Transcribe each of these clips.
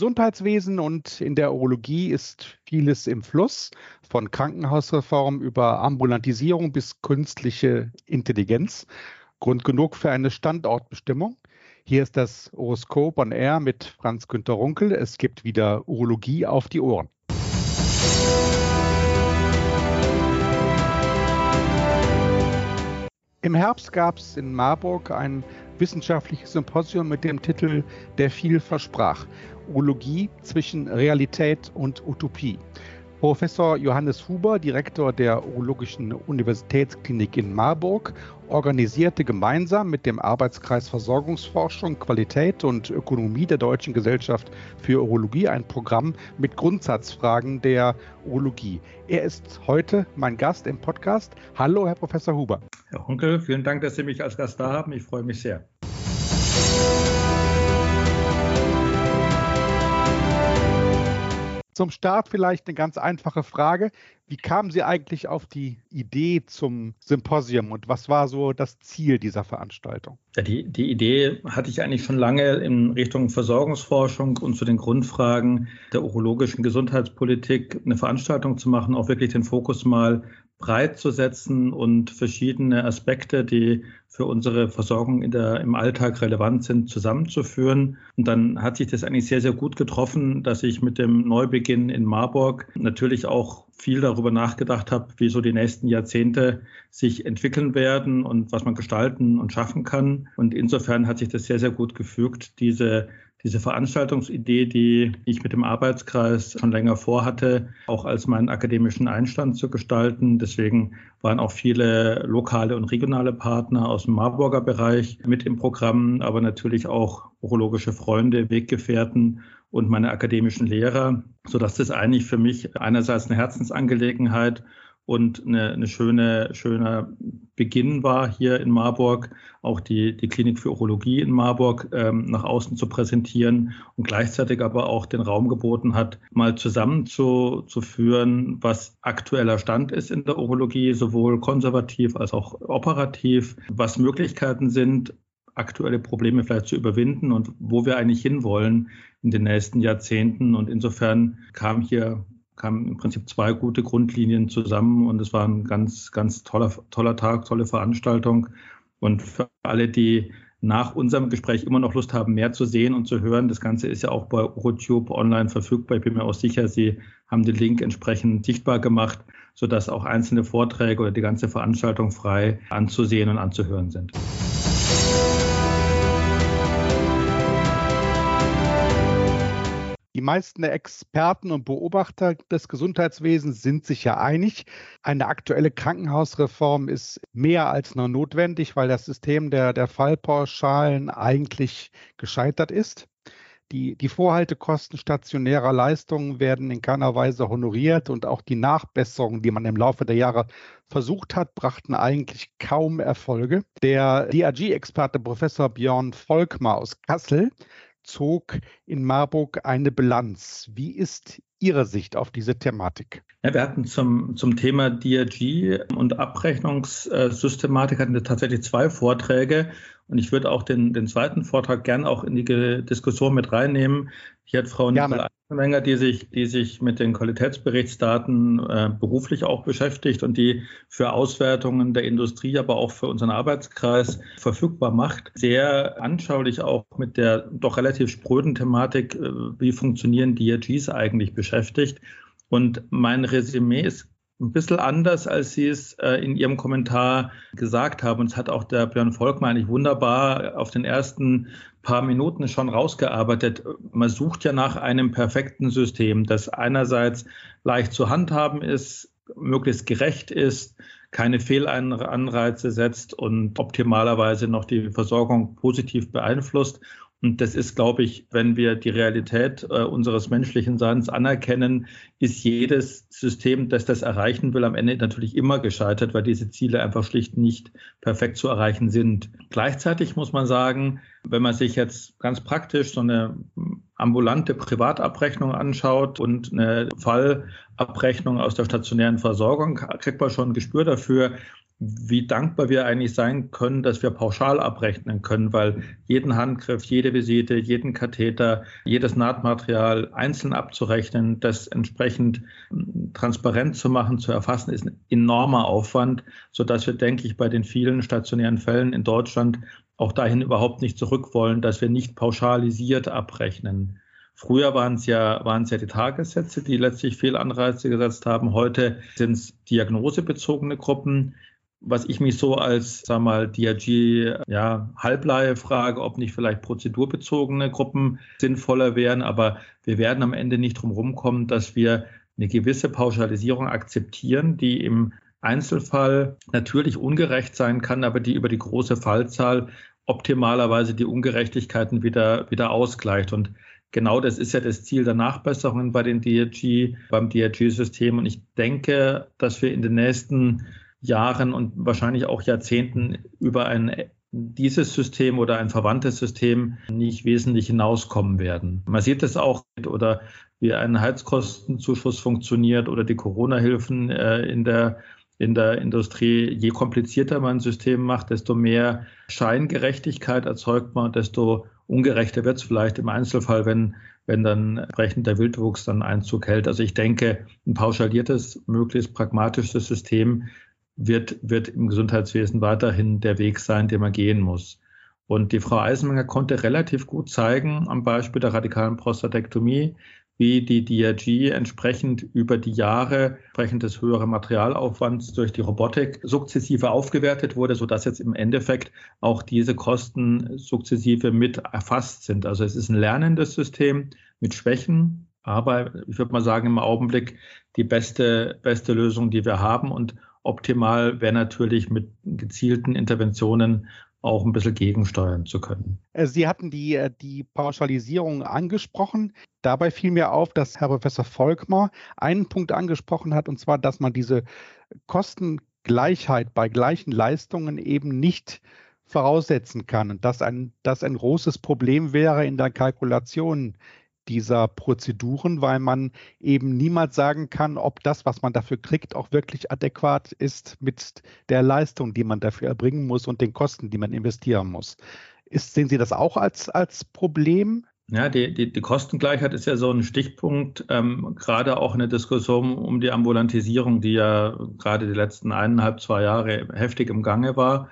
Gesundheitswesen und in der Urologie ist vieles im Fluss, von Krankenhausreform über Ambulantisierung bis künstliche Intelligenz. Grund genug für eine Standortbestimmung. Hier ist das Horoskop on Air mit Franz Günter Runkel. Es gibt wieder Urologie auf die Ohren. Im Herbst gab es in Marburg ein wissenschaftliches Symposium mit dem Titel Der viel versprach. Urologie zwischen Realität und Utopie. Professor Johannes Huber, Direktor der Urologischen Universitätsklinik in Marburg, organisierte gemeinsam mit dem Arbeitskreis Versorgungsforschung, Qualität und Ökonomie der Deutschen Gesellschaft für Urologie ein Programm mit Grundsatzfragen der Urologie. Er ist heute mein Gast im Podcast. Hallo, Herr Professor Huber. Herr Hunkel, vielen Dank, dass Sie mich als Gast da haben. Ich freue mich sehr. Zum Start vielleicht eine ganz einfache Frage. Wie kamen Sie eigentlich auf die Idee zum Symposium und was war so das Ziel dieser Veranstaltung? Ja, die, die Idee hatte ich eigentlich schon lange in Richtung Versorgungsforschung und zu den Grundfragen der urologischen Gesundheitspolitik eine Veranstaltung zu machen, auch wirklich den Fokus mal breit zu setzen und verschiedene Aspekte, die für unsere Versorgung in der, im Alltag relevant sind, zusammenzuführen. Und dann hat sich das eigentlich sehr, sehr gut getroffen, dass ich mit dem Neubeginn in Marburg natürlich auch viel darüber nachgedacht habe, wie so die nächsten Jahrzehnte sich entwickeln werden und was man gestalten und schaffen kann. Und insofern hat sich das sehr, sehr gut gefügt, diese diese Veranstaltungsidee, die ich mit dem Arbeitskreis schon länger vorhatte, auch als meinen akademischen Einstand zu gestalten. Deswegen waren auch viele lokale und regionale Partner aus dem Marburger Bereich mit im Programm, aber natürlich auch urologische Freunde, Weggefährten und meine akademischen Lehrer, sodass das eigentlich für mich einerseits eine Herzensangelegenheit und eine, eine schöne, schöner Beginn war hier in Marburg, auch die, die Klinik für Urologie in Marburg ähm, nach außen zu präsentieren und gleichzeitig aber auch den Raum geboten hat, mal zusammenzuführen, was aktueller Stand ist in der Urologie, sowohl konservativ als auch operativ, was Möglichkeiten sind, aktuelle Probleme vielleicht zu überwinden und wo wir eigentlich hinwollen in den nächsten Jahrzehnten. Und insofern kam hier kamen im Prinzip zwei gute Grundlinien zusammen und es war ein ganz, ganz toller, toller Tag, tolle Veranstaltung. Und für alle, die nach unserem Gespräch immer noch Lust haben, mehr zu sehen und zu hören, das Ganze ist ja auch bei YouTube online verfügbar. Ich bin mir auch sicher, Sie haben den Link entsprechend sichtbar gemacht, sodass auch einzelne Vorträge oder die ganze Veranstaltung frei anzusehen und anzuhören sind. Die meisten Experten und Beobachter des Gesundheitswesens sind sich ja einig, eine aktuelle Krankenhausreform ist mehr als nur notwendig, weil das System der, der Fallpauschalen eigentlich gescheitert ist. Die, die Vorhaltekosten stationärer Leistungen werden in keiner Weise honoriert und auch die Nachbesserungen, die man im Laufe der Jahre versucht hat, brachten eigentlich kaum Erfolge. Der DRG-Experte Professor Björn Volkmar aus Kassel zog in Marburg eine Bilanz. Wie ist Ihre Sicht auf diese Thematik? Ja, wir hatten zum, zum Thema DRG und Abrechnungssystematik hatten wir tatsächlich zwei Vorträge. Und ich würde auch den, den zweiten Vortrag gern auch in die Diskussion mit reinnehmen. Hier hat Frau ja, Eisenmenger, die sich, die sich mit den Qualitätsberichtsdaten äh, beruflich auch beschäftigt und die für Auswertungen der Industrie, aber auch für unseren Arbeitskreis verfügbar macht, sehr anschaulich auch mit der doch relativ spröden Thematik, äh, wie funktionieren DRGs eigentlich beschäftigt. Und mein Resümee ist ein bisschen anders, als Sie es äh, in Ihrem Kommentar gesagt haben. Und es hat auch der Björn Volkmann eigentlich wunderbar auf den ersten paar Minuten schon rausgearbeitet. Man sucht ja nach einem perfekten System, das einerseits leicht zu handhaben ist, möglichst gerecht ist, keine Fehlanreize setzt und optimalerweise noch die Versorgung positiv beeinflusst und das ist, glaube ich, wenn wir die Realität äh, unseres menschlichen Seins anerkennen, ist jedes System, das das erreichen will, am Ende natürlich immer gescheitert, weil diese Ziele einfach schlicht nicht perfekt zu erreichen sind. Gleichzeitig muss man sagen, wenn man sich jetzt ganz praktisch so eine ambulante Privatabrechnung anschaut und eine Fallabrechnung aus der stationären Versorgung, kriegt man schon ein Gespür dafür, wie dankbar wir eigentlich sein können, dass wir pauschal abrechnen können, weil jeden Handgriff, jede Visite, jeden Katheter, jedes Nahtmaterial einzeln abzurechnen, das entsprechend hm, transparent zu machen, zu erfassen, ist ein enormer Aufwand, sodass wir, denke ich, bei den vielen stationären Fällen in Deutschland auch dahin überhaupt nicht zurück wollen, dass wir nicht pauschalisiert abrechnen. Früher waren es ja, waren es ja die Tagessätze, die letztlich Fehlanreize gesetzt haben. Heute sind es diagnosebezogene Gruppen was ich mich so als, sag mal, DRG, ja, Halbleihe frage, ob nicht vielleicht prozedurbezogene Gruppen sinnvoller wären. Aber wir werden am Ende nicht drum rumkommen, dass wir eine gewisse Pauschalisierung akzeptieren, die im Einzelfall natürlich ungerecht sein kann, aber die über die große Fallzahl optimalerweise die Ungerechtigkeiten wieder, wieder ausgleicht. Und genau das ist ja das Ziel der Nachbesserungen bei den DRG, beim DRG-System. Und ich denke, dass wir in den nächsten Jahren und wahrscheinlich auch Jahrzehnten über ein dieses System oder ein verwandtes System nicht wesentlich hinauskommen werden. Man sieht es auch oder wie ein Heizkostenzuschuss funktioniert oder die Corona-Hilfen äh, in der in der Industrie. Je komplizierter man ein System macht, desto mehr Scheingerechtigkeit erzeugt man, desto ungerechter wird es vielleicht im Einzelfall, wenn, wenn dann entsprechend der Wildwuchs dann Einzug hält. Also ich denke, ein pauschaliertes, möglichst pragmatisches System wird, wird im Gesundheitswesen weiterhin der Weg sein, den man gehen muss. Und die Frau Eisenmenger konnte relativ gut zeigen, am Beispiel der radikalen Prostatektomie, wie die DRG entsprechend über die Jahre entsprechend des höheren Materialaufwands durch die Robotik sukzessive aufgewertet wurde, sodass jetzt im Endeffekt auch diese Kosten sukzessive mit erfasst sind. Also es ist ein lernendes System mit Schwächen, aber ich würde mal sagen, im Augenblick die beste, beste Lösung, die wir haben. Und Optimal wäre natürlich mit gezielten Interventionen auch ein bisschen gegensteuern zu können. Äh, Sie hatten die, äh, die Pauschalisierung angesprochen. Dabei fiel mir auf, dass Herr Professor Volkmar einen Punkt angesprochen hat, und zwar, dass man diese Kostengleichheit bei gleichen Leistungen eben nicht voraussetzen kann und dass ein, das ein großes Problem wäre in der Kalkulation dieser Prozeduren, weil man eben niemals sagen kann, ob das, was man dafür kriegt, auch wirklich adäquat ist mit der Leistung, die man dafür erbringen muss und den Kosten, die man investieren muss. Ist, sehen Sie das auch als, als Problem? Ja, die, die, die Kostengleichheit ist ja so ein Stichpunkt, ähm, gerade auch in der Diskussion um die Ambulantisierung, die ja gerade die letzten eineinhalb, zwei Jahre heftig im Gange war.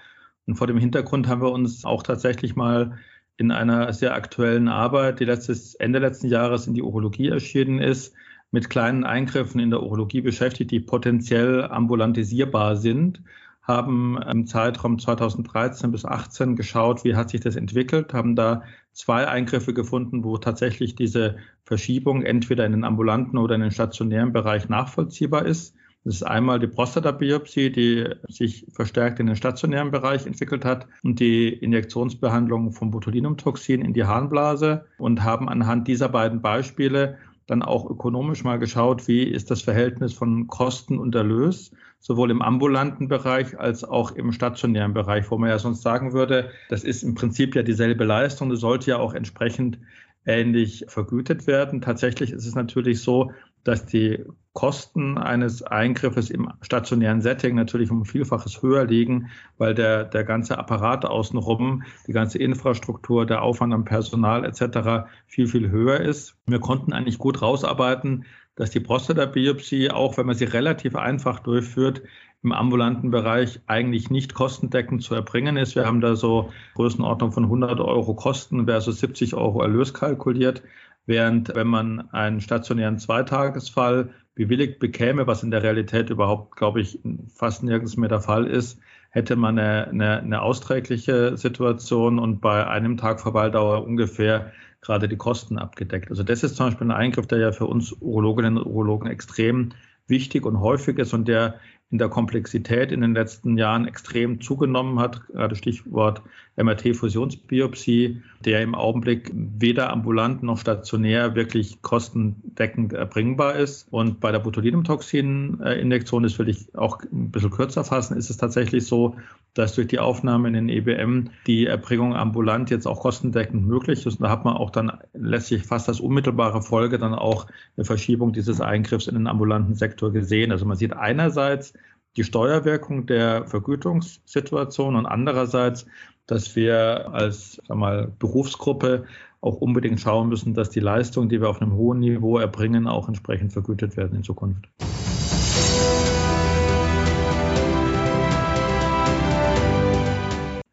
Und vor dem Hintergrund haben wir uns auch tatsächlich mal in einer sehr aktuellen Arbeit, die letztes, Ende letzten Jahres in die Urologie erschienen ist, mit kleinen Eingriffen in der Urologie beschäftigt, die potenziell ambulantisierbar sind, haben im Zeitraum 2013 bis 2018 geschaut, wie hat sich das entwickelt, haben da zwei Eingriffe gefunden, wo tatsächlich diese Verschiebung entweder in den ambulanten oder in den stationären Bereich nachvollziehbar ist. Das ist einmal die Prostatabiopsie, die sich verstärkt in den stationären Bereich entwickelt hat und die Injektionsbehandlung vom Botulinumtoxin in die Harnblase und haben anhand dieser beiden Beispiele dann auch ökonomisch mal geschaut, wie ist das Verhältnis von Kosten und Erlös, sowohl im ambulanten Bereich als auch im stationären Bereich, wo man ja sonst sagen würde, das ist im Prinzip ja dieselbe Leistung, das sollte ja auch entsprechend ähnlich vergütet werden. Tatsächlich ist es natürlich so, dass die Kosten eines Eingriffes im stationären Setting natürlich um ein Vielfaches höher liegen, weil der, der ganze Apparat außenrum, die ganze Infrastruktur, der Aufwand am Personal etc. viel, viel höher ist. Wir konnten eigentlich gut rausarbeiten, dass die Prostatabiopsie, auch wenn man sie relativ einfach durchführt, im ambulanten Bereich eigentlich nicht kostendeckend zu erbringen ist. Wir haben da so Größenordnung von 100 Euro Kosten versus 70 Euro Erlös kalkuliert. Während wenn man einen stationären Zweitagesfall bewilligt bekäme, was in der Realität überhaupt, glaube ich, fast nirgends mehr der Fall ist, hätte man eine, eine, eine austrägliche Situation und bei einem Tag Verweildauer ungefähr gerade die Kosten abgedeckt. Also das ist zum Beispiel ein Eingriff, der ja für uns Urologinnen und Urologen extrem wichtig und häufig ist und der in der Komplexität in den letzten Jahren extrem zugenommen hat, gerade Stichwort MRT-Fusionsbiopsie, der im Augenblick weder ambulant noch stationär wirklich kostendeckend erbringbar ist. Und bei der Botulinumtoxin-Injektion, das will ich auch ein bisschen kürzer fassen, ist es tatsächlich so, dass durch die Aufnahme in den EBM die Erbringung ambulant jetzt auch kostendeckend möglich ist. Und da hat man auch dann letztlich fast als unmittelbare Folge dann auch eine Verschiebung dieses Eingriffs in den ambulanten Sektor gesehen. Also man sieht einerseits, die Steuerwirkung der Vergütungssituation und andererseits, dass wir als sag mal, Berufsgruppe auch unbedingt schauen müssen, dass die Leistungen, die wir auf einem hohen Niveau erbringen, auch entsprechend vergütet werden in Zukunft.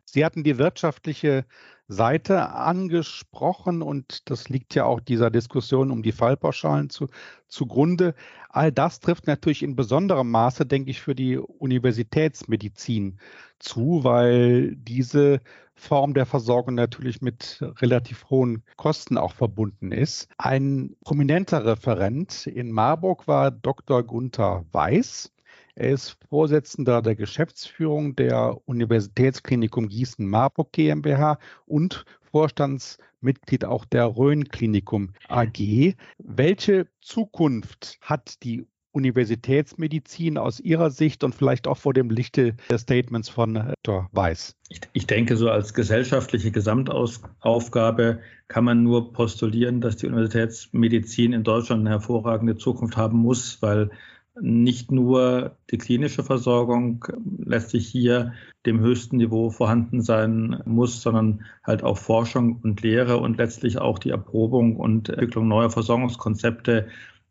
Sie hatten die wirtschaftliche Seite angesprochen und das liegt ja auch dieser Diskussion um die Fallpauschalen zu, zugrunde. All das trifft natürlich in besonderem Maße, denke ich, für die Universitätsmedizin zu, weil diese Form der Versorgung natürlich mit relativ hohen Kosten auch verbunden ist. Ein prominenter Referent in Marburg war Dr. Gunther Weiß. Er ist Vorsitzender der Geschäftsführung der Universitätsklinikum Gießen-Marburg GmbH und Vorstandsmitglied auch der Rhön-Klinikum AG. Welche Zukunft hat die Universitätsmedizin aus Ihrer Sicht und vielleicht auch vor dem Lichte der Statements von Dr. Weiß? Ich, ich denke, so als gesellschaftliche Gesamtaufgabe kann man nur postulieren, dass die Universitätsmedizin in Deutschland eine hervorragende Zukunft haben muss, weil nicht nur die klinische Versorgung letztlich hier dem höchsten Niveau vorhanden sein muss, sondern halt auch Forschung und Lehre und letztlich auch die Erprobung und Entwicklung neuer Versorgungskonzepte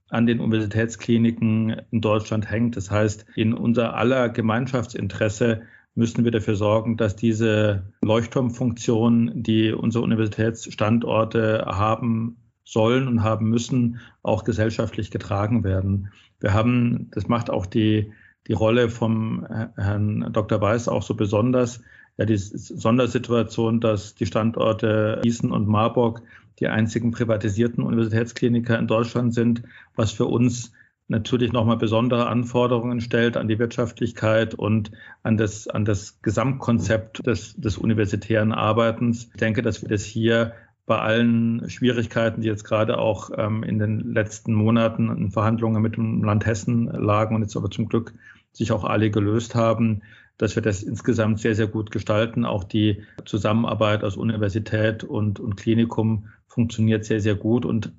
an den Universitätskliniken in Deutschland hängt. Das heißt, in unser aller Gemeinschaftsinteresse müssen wir dafür sorgen, dass diese Leuchtturmfunktion, die unsere Universitätsstandorte haben sollen und haben müssen, auch gesellschaftlich getragen werden. Wir haben, das macht auch die, die Rolle vom Herrn Dr. Weiß auch so besonders, ja, die Sondersituation, dass die Standorte Gießen und Marburg die einzigen privatisierten Universitätskliniker in Deutschland sind, was für uns natürlich nochmal besondere Anforderungen stellt an die Wirtschaftlichkeit und an das, an das Gesamtkonzept des, des universitären Arbeitens. Ich denke, dass wir das hier bei allen Schwierigkeiten, die jetzt gerade auch ähm, in den letzten Monaten in Verhandlungen mit dem Land Hessen lagen und jetzt aber zum Glück sich auch alle gelöst haben, dass wir das insgesamt sehr, sehr gut gestalten. Auch die Zusammenarbeit aus Universität und, und Klinikum funktioniert sehr, sehr gut und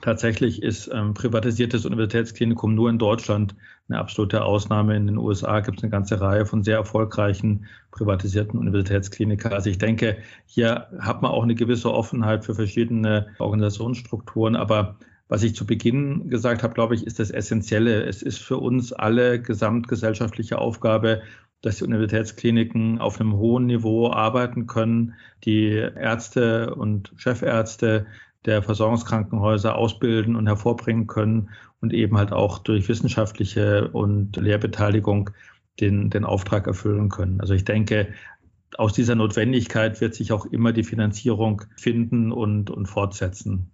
Tatsächlich ist ähm, privatisiertes Universitätsklinikum nur in Deutschland eine absolute Ausnahme. In den USA gibt es eine ganze Reihe von sehr erfolgreichen privatisierten Universitätskliniken. Also ich denke, hier hat man auch eine gewisse Offenheit für verschiedene Organisationsstrukturen. Aber was ich zu Beginn gesagt habe, glaube ich, ist das Essentielle. Es ist für uns alle gesamtgesellschaftliche Aufgabe, dass die Universitätskliniken auf einem hohen Niveau arbeiten können, die Ärzte und Chefärzte der Versorgungskrankenhäuser ausbilden und hervorbringen können und eben halt auch durch wissenschaftliche und Lehrbeteiligung den, den Auftrag erfüllen können. Also ich denke, aus dieser Notwendigkeit wird sich auch immer die Finanzierung finden und, und fortsetzen.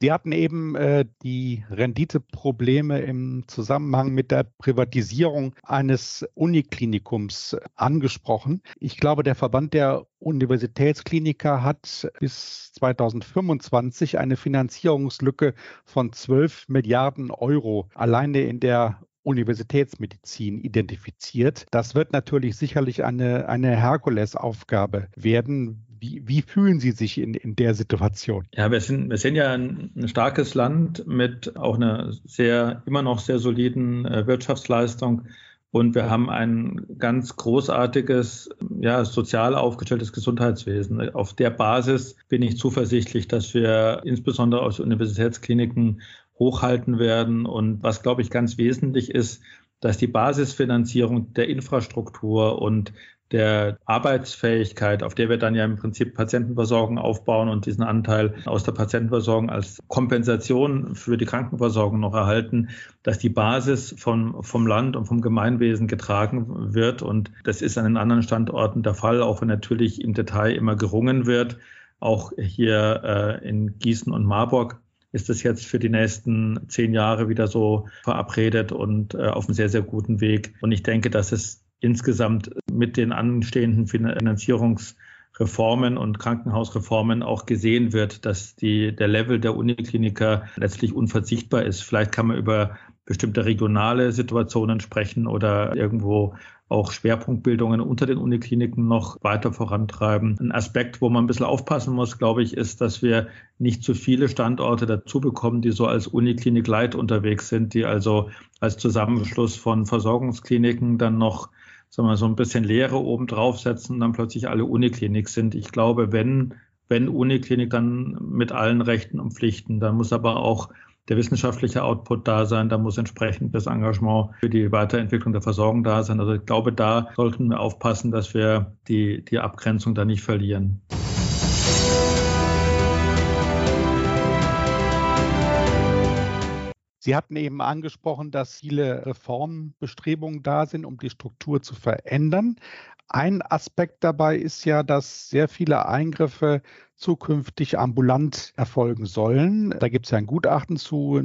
Sie hatten eben äh, die Renditeprobleme im Zusammenhang mit der Privatisierung eines Uniklinikums angesprochen. Ich glaube, der Verband der Universitätskliniker hat bis 2025 eine Finanzierungslücke von 12 Milliarden Euro alleine in der Universitätsmedizin identifiziert. Das wird natürlich sicherlich eine, eine Herkulesaufgabe werden. Wie, wie fühlen Sie sich in, in der Situation? Ja, wir sind, wir sind ja ein, ein starkes Land mit auch einer sehr, immer noch sehr soliden äh, Wirtschaftsleistung. Und wir haben ein ganz großartiges, ja, sozial aufgestelltes Gesundheitswesen. Auf der Basis bin ich zuversichtlich, dass wir insbesondere aus Universitätskliniken hochhalten werden. Und was, glaube ich, ganz wesentlich ist, dass die Basisfinanzierung der Infrastruktur und der Arbeitsfähigkeit, auf der wir dann ja im Prinzip Patientenversorgung aufbauen und diesen Anteil aus der Patientenversorgung als Kompensation für die Krankenversorgung noch erhalten, dass die Basis von, vom Land und vom Gemeinwesen getragen wird. Und das ist an den anderen Standorten der Fall, auch wenn natürlich im Detail immer gerungen wird. Auch hier äh, in Gießen und Marburg ist es jetzt für die nächsten zehn Jahre wieder so verabredet und äh, auf einem sehr, sehr guten Weg. Und ich denke, dass es insgesamt mit den anstehenden Finanzierungsreformen und Krankenhausreformen auch gesehen wird, dass die, der Level der Unikliniker letztlich unverzichtbar ist. Vielleicht kann man über bestimmte regionale Situationen sprechen oder irgendwo auch Schwerpunktbildungen unter den Unikliniken noch weiter vorantreiben. Ein Aspekt, wo man ein bisschen aufpassen muss, glaube ich, ist, dass wir nicht zu viele Standorte dazu bekommen, die so als Uniklinik Light unterwegs sind, die also als Zusammenschluss von Versorgungskliniken dann noch sagen wir, so ein bisschen Lehre oben draufsetzen und dann plötzlich alle Uniklinik sind. Ich glaube, wenn, wenn Uniklinik, dann mit allen Rechten und Pflichten. Dann muss aber auch der wissenschaftliche Output da sein, da muss entsprechend das Engagement für die Weiterentwicklung der Versorgung da sein. Also ich glaube, da sollten wir aufpassen, dass wir die, die Abgrenzung da nicht verlieren. Sie hatten eben angesprochen, dass viele Reformbestrebungen da sind, um die Struktur zu verändern. Ein Aspekt dabei ist ja, dass sehr viele Eingriffe zukünftig ambulant erfolgen sollen. Da gibt es ja ein Gutachten zu,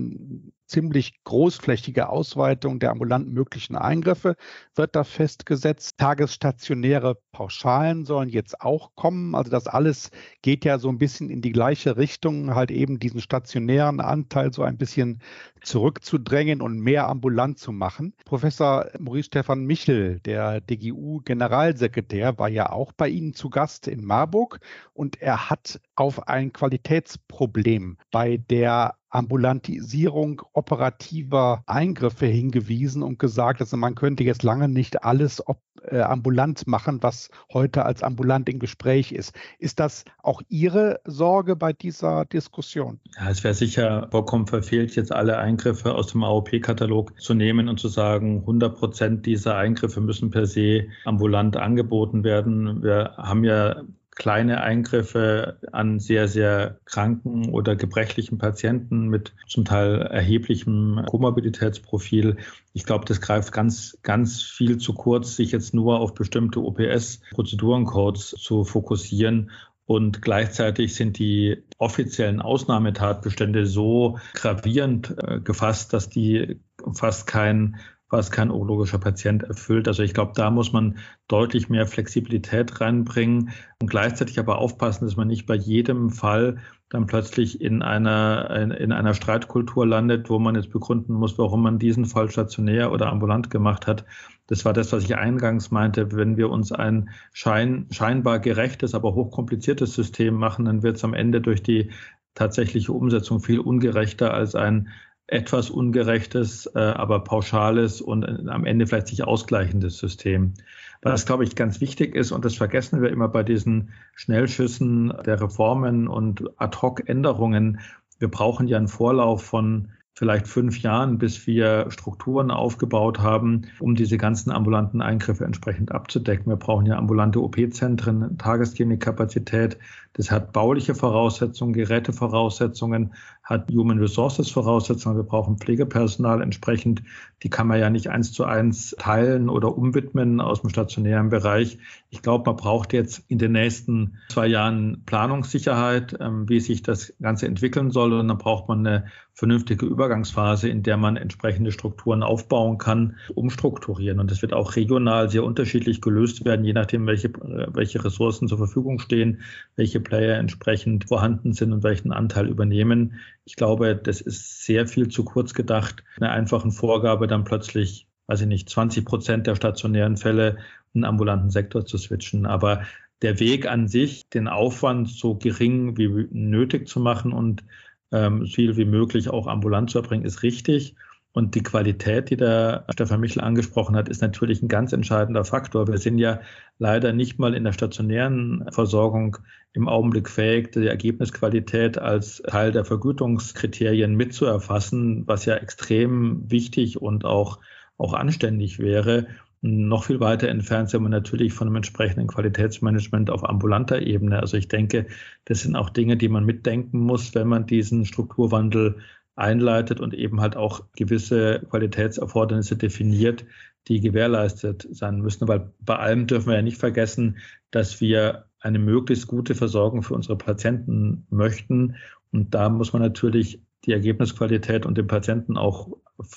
ziemlich großflächige Ausweitung der ambulanten möglichen Eingriffe wird da festgesetzt. Tagesstationäre Pauschalen sollen jetzt auch kommen. Also das alles geht ja so ein bisschen in die gleiche Richtung, halt eben diesen stationären Anteil so ein bisschen zurückzudrängen und mehr ambulant zu machen. Professor Maurice Stefan Michel, der DGU-Generalsekretär, war ja auch bei Ihnen zu Gast in Marburg und er hat auf ein Qualitätsproblem bei der Ambulantisierung operativer Eingriffe hingewiesen und gesagt, also man könnte jetzt lange nicht alles ob, äh, ambulant machen, was heute als ambulant im Gespräch ist. Ist das auch Ihre Sorge bei dieser Diskussion? Ja, es wäre sicher vollkommen verfehlt, jetzt alle Eingriffe aus dem AOP-Katalog zu nehmen und zu sagen, 100 Prozent dieser Eingriffe müssen per se ambulant angeboten werden. Wir haben ja kleine Eingriffe an sehr, sehr kranken oder gebrechlichen Patienten mit zum Teil erheblichem Komorbiditätsprofil. Ich glaube, das greift ganz, ganz viel zu kurz, sich jetzt nur auf bestimmte OPS-Prozedurencodes zu fokussieren und gleichzeitig sind die offiziellen Ausnahmetatbestände so gravierend äh, gefasst, dass die fast kein was kein urologischer Patient erfüllt. Also ich glaube, da muss man deutlich mehr Flexibilität reinbringen und gleichzeitig aber aufpassen, dass man nicht bei jedem Fall dann plötzlich in einer, in einer Streitkultur landet, wo man jetzt begründen muss, warum man diesen Fall stationär oder ambulant gemacht hat. Das war das, was ich eingangs meinte. Wenn wir uns ein schein, scheinbar gerechtes, aber hochkompliziertes System machen, dann wird es am Ende durch die tatsächliche Umsetzung viel ungerechter als ein etwas ungerechtes, äh, aber pauschales und äh, am Ende vielleicht sich ausgleichendes System. Was, glaube ich, ganz wichtig ist, und das vergessen wir immer bei diesen Schnellschüssen der Reformen und Ad-hoc-Änderungen, wir brauchen ja einen Vorlauf von vielleicht fünf Jahren, bis wir Strukturen aufgebaut haben, um diese ganzen ambulanten Eingriffe entsprechend abzudecken. Wir brauchen ja ambulante OP-Zentren, Tagesklinikappazität. Das hat bauliche Voraussetzungen, Gerätevoraussetzungen, hat Human Resources Voraussetzungen. Wir brauchen Pflegepersonal entsprechend. Die kann man ja nicht eins zu eins teilen oder umwidmen aus dem stationären Bereich. Ich glaube, man braucht jetzt in den nächsten zwei Jahren Planungssicherheit, ähm, wie sich das Ganze entwickeln soll. Und dann braucht man eine vernünftige Übergangsphase, in der man entsprechende Strukturen aufbauen kann, umstrukturieren. Und das wird auch regional sehr unterschiedlich gelöst werden, je nachdem, welche, welche Ressourcen zur Verfügung stehen, welche Player entsprechend vorhanden sind und welchen Anteil übernehmen. Ich glaube, das ist sehr viel zu kurz gedacht, eine einfachen Vorgabe dann plötzlich, weiß ich nicht, 20 Prozent der stationären Fälle einen ambulanten Sektor zu switchen. Aber der Weg an sich, den Aufwand so gering wie nötig zu machen und ähm, viel wie möglich auch ambulant zu erbringen, ist richtig. Und die Qualität, die der Stefan Michel angesprochen hat, ist natürlich ein ganz entscheidender Faktor. Wir sind ja leider nicht mal in der stationären Versorgung im Augenblick fähig, die Ergebnisqualität als Teil der Vergütungskriterien mitzuerfassen, was ja extrem wichtig und auch, auch anständig wäre. Noch viel weiter entfernt sind wir natürlich von einem entsprechenden Qualitätsmanagement auf ambulanter Ebene. Also ich denke, das sind auch Dinge, die man mitdenken muss, wenn man diesen Strukturwandel einleitet und eben halt auch gewisse Qualitätserfordernisse definiert, die gewährleistet sein müssen. Weil bei allem dürfen wir ja nicht vergessen, dass wir eine möglichst gute Versorgung für unsere Patienten möchten. Und da muss man natürlich die Ergebnisqualität und den Patienten auch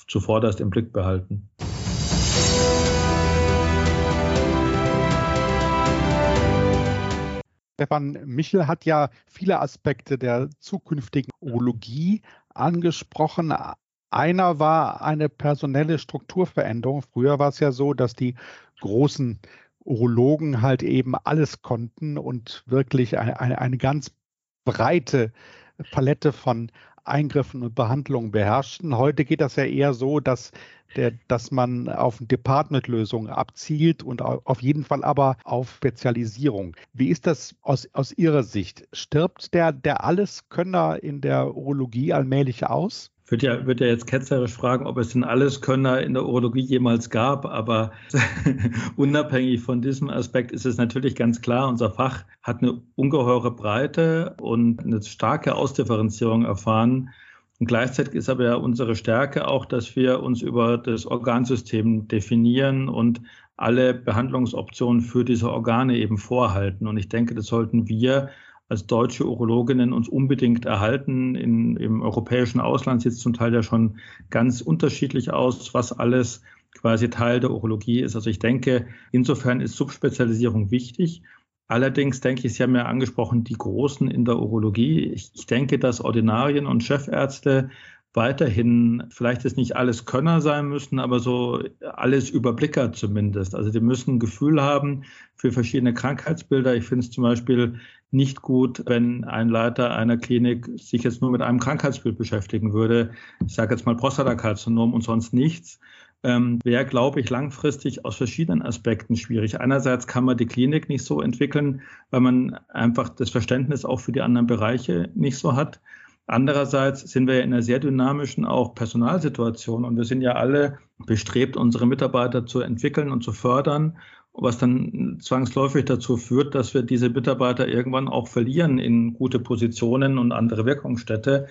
zuvorderst im Blick behalten. Stefan Michel hat ja viele Aspekte der zukünftigen Urologie angesprochen. Einer war eine personelle Strukturveränderung. Früher war es ja so, dass die großen Urologen halt eben alles konnten und wirklich eine, eine, eine ganz breite Palette von Eingriffen und Behandlungen beherrschten. Heute geht das ja eher so, dass, der, dass man auf Department-Lösungen abzielt und auf jeden Fall aber auf Spezialisierung. Wie ist das aus, aus Ihrer Sicht? Stirbt der, der Alleskönner in der Urologie allmählich aus? Würde ja, würde ja jetzt ketzerisch fragen, ob es denn Alleskönner in der Urologie jemals gab, aber unabhängig von diesem Aspekt ist es natürlich ganz klar, unser Fach hat eine ungeheure Breite und eine starke Ausdifferenzierung erfahren. Und gleichzeitig ist aber ja unsere Stärke auch, dass wir uns über das Organsystem definieren und alle Behandlungsoptionen für diese Organe eben vorhalten. Und ich denke, das sollten wir als deutsche Urologinnen uns unbedingt erhalten. In, Im europäischen Ausland sieht es zum Teil ja schon ganz unterschiedlich aus, was alles quasi Teil der Urologie ist. Also ich denke, insofern ist Subspezialisierung wichtig. Allerdings denke ich, Sie haben ja angesprochen, die Großen in der Urologie. Ich, ich denke, dass Ordinarien und Chefärzte weiterhin vielleicht ist nicht alles Könner sein müssen, aber so alles Überblicker zumindest. Also die müssen ein Gefühl haben für verschiedene Krankheitsbilder. Ich finde es zum Beispiel nicht gut, wenn ein Leiter einer Klinik sich jetzt nur mit einem Krankheitsbild beschäftigen würde. Ich sage jetzt mal Prostatakarzinom und sonst nichts. Ähm, Wäre, glaube ich, langfristig aus verschiedenen Aspekten schwierig. Einerseits kann man die Klinik nicht so entwickeln, weil man einfach das Verständnis auch für die anderen Bereiche nicht so hat. Andererseits sind wir in einer sehr dynamischen auch Personalsituation und wir sind ja alle bestrebt, unsere Mitarbeiter zu entwickeln und zu fördern, was dann zwangsläufig dazu führt, dass wir diese Mitarbeiter irgendwann auch verlieren in gute Positionen und andere Wirkungsstätte.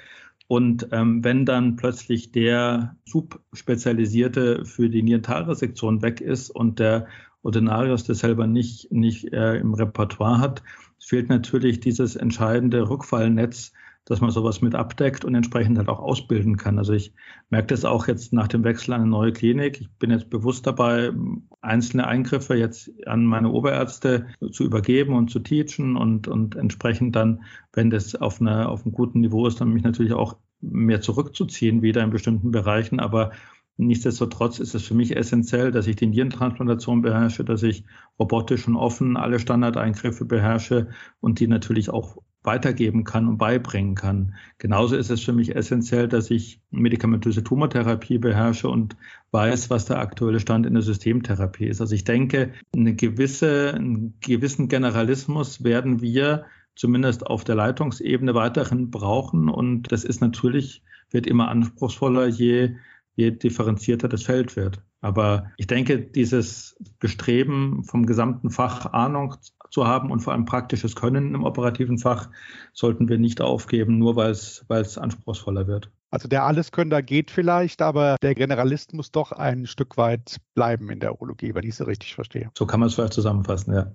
Und ähm, wenn dann plötzlich der Subspezialisierte für die Nierentalresektion weg ist und der Ordinarius das selber nicht, nicht äh, im Repertoire hat, fehlt natürlich dieses entscheidende Rückfallnetz, dass man sowas mit abdeckt und entsprechend halt auch ausbilden kann. Also ich merke das auch jetzt nach dem Wechsel an eine neue Klinik. Ich bin jetzt bewusst dabei, einzelne Eingriffe jetzt an meine Oberärzte zu übergeben und zu teachen und, und entsprechend dann, wenn das auf, einer, auf einem guten Niveau ist, dann mich natürlich auch mehr zurückzuziehen wieder in bestimmten Bereichen. Aber Nichtsdestotrotz ist es für mich essentiell, dass ich die Nierentransplantation beherrsche, dass ich robotisch und offen alle Standardeingriffe beherrsche und die natürlich auch weitergeben kann und beibringen kann. Genauso ist es für mich essentiell, dass ich medikamentöse Tumortherapie beherrsche und weiß, was der aktuelle Stand in der Systemtherapie ist. Also ich denke, eine gewisse, einen gewissen Generalismus werden wir zumindest auf der Leitungsebene weiterhin brauchen. Und das ist natürlich, wird immer anspruchsvoller, je je differenzierter das Feld wird. Aber ich denke, dieses Bestreben vom gesamten Fach Ahnung zu haben und vor allem praktisches Können im operativen Fach sollten wir nicht aufgeben, nur weil es, weil es anspruchsvoller wird. Also der Alleskönner geht vielleicht, aber der Generalist muss doch ein Stück weit bleiben in der Urologie, wenn ich es richtig verstehe. So kann man es vielleicht zusammenfassen, ja.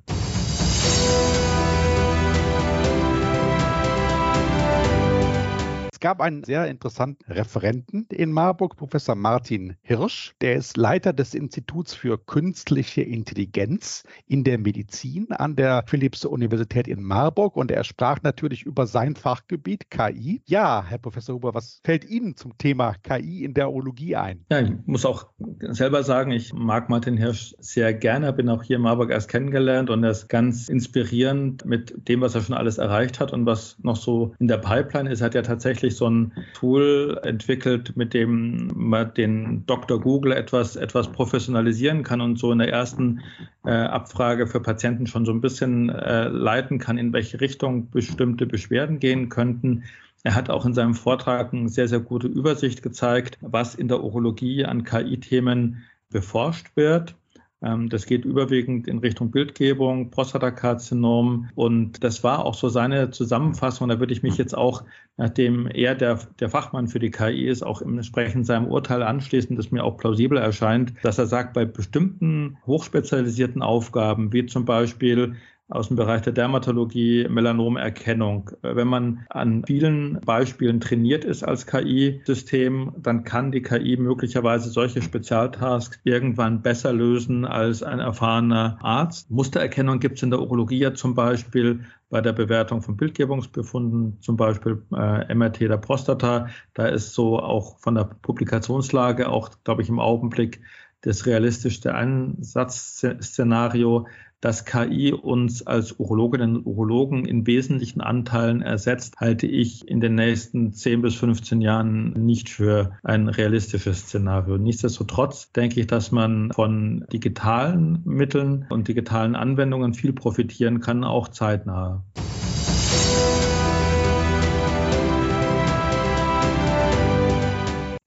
Gab einen sehr interessanten Referenten in Marburg, Professor Martin Hirsch. Der ist Leiter des Instituts für künstliche Intelligenz in der Medizin an der Philipps-Universität in Marburg und er sprach natürlich über sein Fachgebiet KI. Ja, Herr Professor Huber, was fällt Ihnen zum Thema KI in der Urologie ein? Ja, ich muss auch selber sagen, ich mag Martin Hirsch sehr gerne, bin auch hier in Marburg erst kennengelernt und er ist ganz inspirierend mit dem, was er schon alles erreicht hat und was noch so in der Pipeline ist. Er hat ja tatsächlich wirklich so ein Tool entwickelt, mit dem man den Dr. Google etwas, etwas professionalisieren kann und so in der ersten äh, Abfrage für Patienten schon so ein bisschen äh, leiten kann, in welche Richtung bestimmte Beschwerden gehen könnten. Er hat auch in seinem Vortrag eine sehr, sehr gute Übersicht gezeigt, was in der Urologie an KI-Themen beforscht wird. Ähm, das geht überwiegend in Richtung Bildgebung, Prostatakarzinom. Und das war auch so seine Zusammenfassung. Da würde ich mich jetzt auch, nachdem er der, der Fachmann für die KI ist, auch entsprechend seinem Urteil anschließen, das mir auch plausibel erscheint, dass er sagt, bei bestimmten hochspezialisierten Aufgaben, wie zum Beispiel aus dem Bereich der Dermatologie, Melanomerkennung. Wenn man an vielen Beispielen trainiert ist als KI-System, dann kann die KI möglicherweise solche Spezialtasks irgendwann besser lösen als ein erfahrener Arzt. Mustererkennung gibt es in der Urologie ja zum Beispiel bei der Bewertung von Bildgebungsbefunden, zum Beispiel äh, MRT der Prostata. Da ist so auch von der Publikationslage auch, glaube ich, im Augenblick das realistischste Einsatzszenario dass KI uns als Urologinnen und Urologen in wesentlichen Anteilen ersetzt, halte ich in den nächsten 10 bis 15 Jahren nicht für ein realistisches Szenario. Nichtsdestotrotz denke ich, dass man von digitalen Mitteln und digitalen Anwendungen viel profitieren kann, auch zeitnah.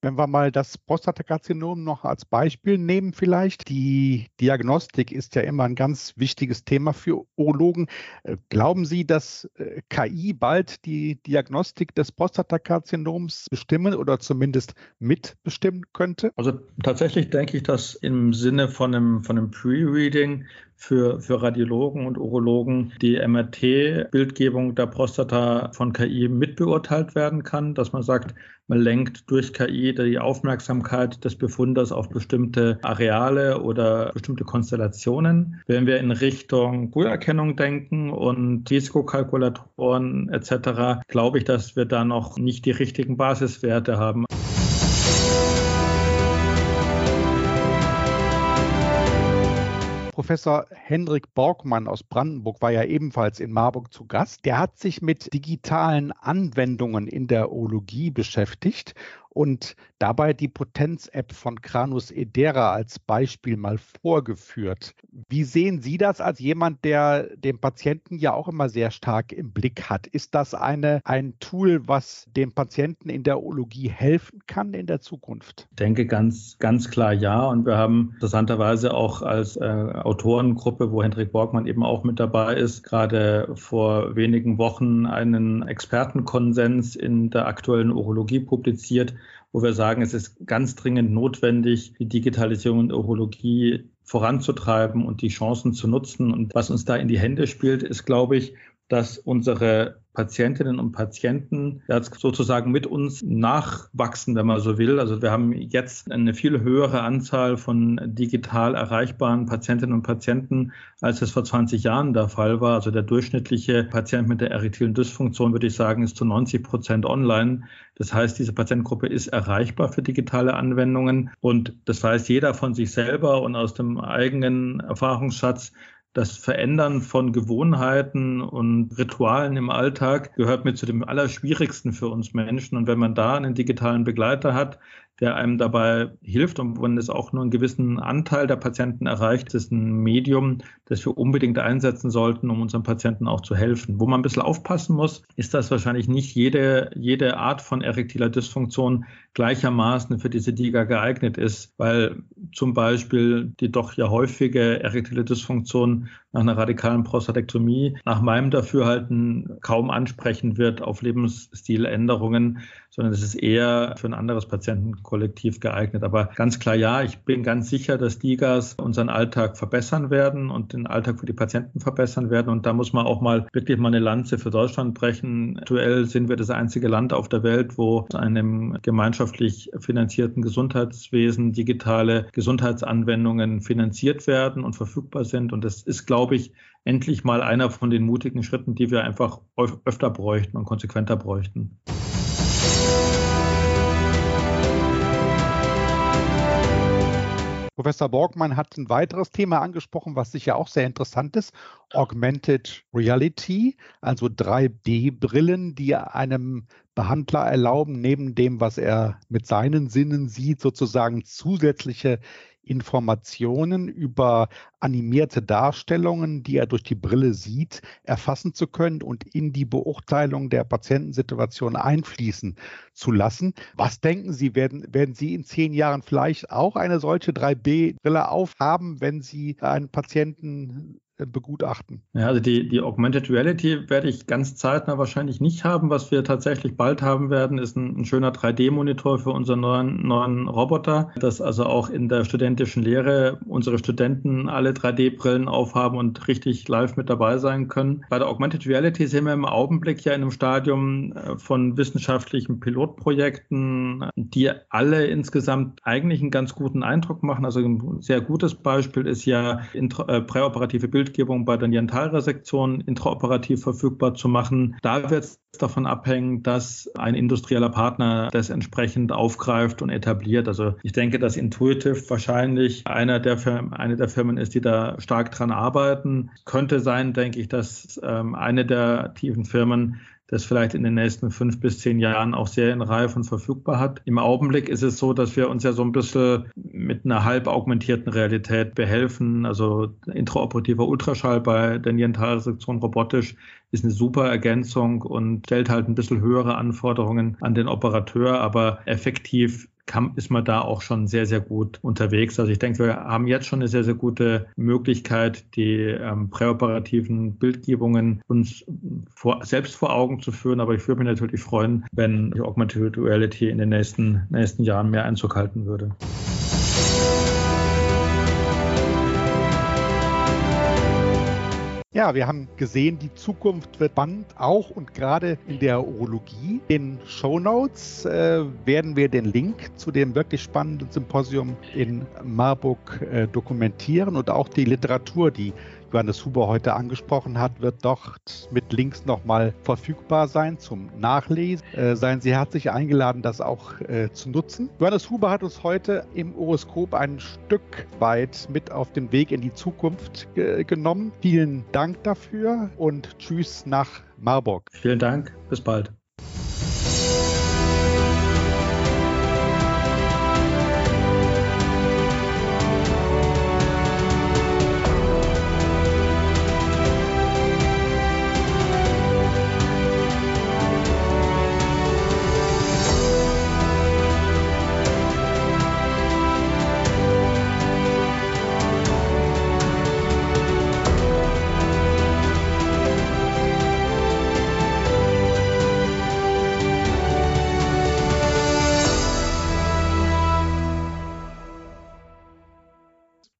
Wenn wir mal das Prostatakarzinom noch als Beispiel nehmen, vielleicht. Die Diagnostik ist ja immer ein ganz wichtiges Thema für Urologen. Äh, glauben Sie, dass äh, KI bald die Diagnostik des Prostatakarzinoms bestimmen oder zumindest mitbestimmen könnte? Also tatsächlich denke ich, dass im Sinne von einem, von einem Pre-Reading für, für Radiologen und Urologen die MRT-Bildgebung der Prostata von KI mitbeurteilt werden kann, dass man sagt, man lenkt durch KI die Aufmerksamkeit des Befundes auf bestimmte Areale oder bestimmte Konstellationen. Wenn wir in Richtung Früherkennung denken und Risikokalkulatoren etc., glaube ich, dass wir da noch nicht die richtigen Basiswerte haben. Professor Hendrik Borgmann aus Brandenburg war ja ebenfalls in Marburg zu Gast. Der hat sich mit digitalen Anwendungen in der Urologie beschäftigt und dabei die Potenz-App von Kranus Edera als Beispiel mal vorgeführt. Wie sehen Sie das als jemand, der den Patienten ja auch immer sehr stark im Blick hat? Ist das eine, ein Tool, was dem Patienten in der Urologie helfen kann in der Zukunft? Ich denke ganz, ganz klar ja. Und wir haben interessanterweise auch als äh, Autorengruppe, wo Hendrik Borgmann eben auch mit dabei ist, gerade vor wenigen Wochen einen Expertenkonsens in der aktuellen Urologie publiziert, wo wir sagen, es ist ganz dringend notwendig, die Digitalisierung der Urologie voranzutreiben und die Chancen zu nutzen. Und was uns da in die Hände spielt, ist, glaube ich, dass unsere Patientinnen und Patienten jetzt sozusagen mit uns nachwachsen, wenn man so will. Also wir haben jetzt eine viel höhere Anzahl von digital erreichbaren Patientinnen und Patienten, als es vor 20 Jahren der Fall war. Also der durchschnittliche Patient mit der erektilen Dysfunktion, würde ich sagen, ist zu 90 Prozent online. Das heißt, diese Patientengruppe ist erreichbar für digitale Anwendungen. Und das weiß jeder von sich selber und aus dem eigenen Erfahrungsschatz, das Verändern von Gewohnheiten und Ritualen im Alltag gehört mit zu dem Allerschwierigsten für uns Menschen. Und wenn man da einen digitalen Begleiter hat, der einem dabei hilft und wenn es auch nur einen gewissen Anteil der Patienten erreicht, ist ein Medium, das wir unbedingt einsetzen sollten, um unseren Patienten auch zu helfen. Wo man ein bisschen aufpassen muss, ist, dass wahrscheinlich nicht jede, jede Art von erektiler Dysfunktion gleichermaßen für diese DIGA geeignet ist, weil zum Beispiel die doch ja häufige erektile Dysfunktion nach einer radikalen Prostatektomie nach meinem Dafürhalten kaum ansprechen wird auf Lebensstiländerungen, sondern es ist eher für ein anderes Patientenkollektiv geeignet. Aber ganz klar, ja, ich bin ganz sicher, dass DIGAs unseren Alltag verbessern werden und den Alltag für die Patienten verbessern werden. Und da muss man auch mal wirklich mal eine Lanze für Deutschland brechen. Aktuell sind wir das einzige Land auf der Welt, wo einem gemeinschaftlich finanzierten Gesundheitswesen digitale Gesundheitsanwendungen finanziert werden und verfügbar sind. Und das ist, glaube ich, endlich mal einer von den mutigen Schritten, die wir einfach öfter bräuchten und konsequenter bräuchten. Professor Borgmann hat ein weiteres Thema angesprochen, was sicher auch sehr interessant ist. Augmented Reality, also 3D-Brillen, die einem Behandler erlauben, neben dem, was er mit seinen Sinnen sieht, sozusagen zusätzliche Informationen über animierte Darstellungen, die er durch die Brille sieht, erfassen zu können und in die Beurteilung der Patientensituation einfließen zu lassen. Was denken Sie, werden, werden Sie in zehn Jahren vielleicht auch eine solche 3D-Brille aufhaben, wenn Sie einen Patienten begutachten? Ja, also die, die Augmented Reality werde ich ganz zeitnah wahrscheinlich nicht haben. Was wir tatsächlich bald haben werden, ist ein, ein schöner 3D-Monitor für unseren neuen, neuen Roboter, dass also auch in der studentischen Lehre unsere Studenten alle 3D-Brillen aufhaben und richtig live mit dabei sein können. Bei der Augmented Reality sind wir im Augenblick ja in einem Stadium äh, von wissenschaftlichen Pilotprojekten, die alle insgesamt eigentlich einen ganz guten Eindruck machen. Also ein sehr gutes Beispiel ist ja äh, präoperative Bildung Bildgebung bei der Dentalresektion intraoperativ verfügbar zu machen. Da wird es davon abhängen, dass ein industrieller Partner das entsprechend aufgreift und etabliert. Also ich denke, dass Intuitive wahrscheinlich einer der Firmen, eine der Firmen ist, die da stark dran arbeiten. Könnte sein, denke ich, dass ähm, eine der tiefen Firmen das vielleicht in den nächsten fünf bis zehn Jahren auch serienreif und verfügbar hat. Im Augenblick ist es so, dass wir uns ja so ein bisschen mit einer halb augmentierten Realität behelfen. Also intraoperativer Ultraschall bei der Nientalresektion robotisch ist eine super Ergänzung und stellt halt ein bisschen höhere Anforderungen an den Operateur, aber effektiv kann, ist man da auch schon sehr, sehr gut unterwegs. Also ich denke, wir haben jetzt schon eine sehr, sehr gute Möglichkeit, die ähm, präoperativen Bildgebungen uns vor, selbst vor Augen zu führen. Aber ich würde mich natürlich freuen, wenn die Augmented Reality in den nächsten, nächsten Jahren mehr Einzug halten würde. Ja, wir haben gesehen, die Zukunft wird spannend, auch und gerade in der Urologie. In Show Notes äh, werden wir den Link zu dem wirklich spannenden Symposium in Marburg äh, dokumentieren und auch die Literatur, die Johannes Huber heute angesprochen hat, wird dort mit Links nochmal verfügbar sein zum Nachlesen. Äh, seien Sie herzlich eingeladen, das auch äh, zu nutzen. Johannes Huber hat uns heute im Horoskop ein Stück weit mit auf den Weg in die Zukunft ge genommen. Vielen Dank dafür und tschüss nach Marburg. Vielen Dank, bis bald.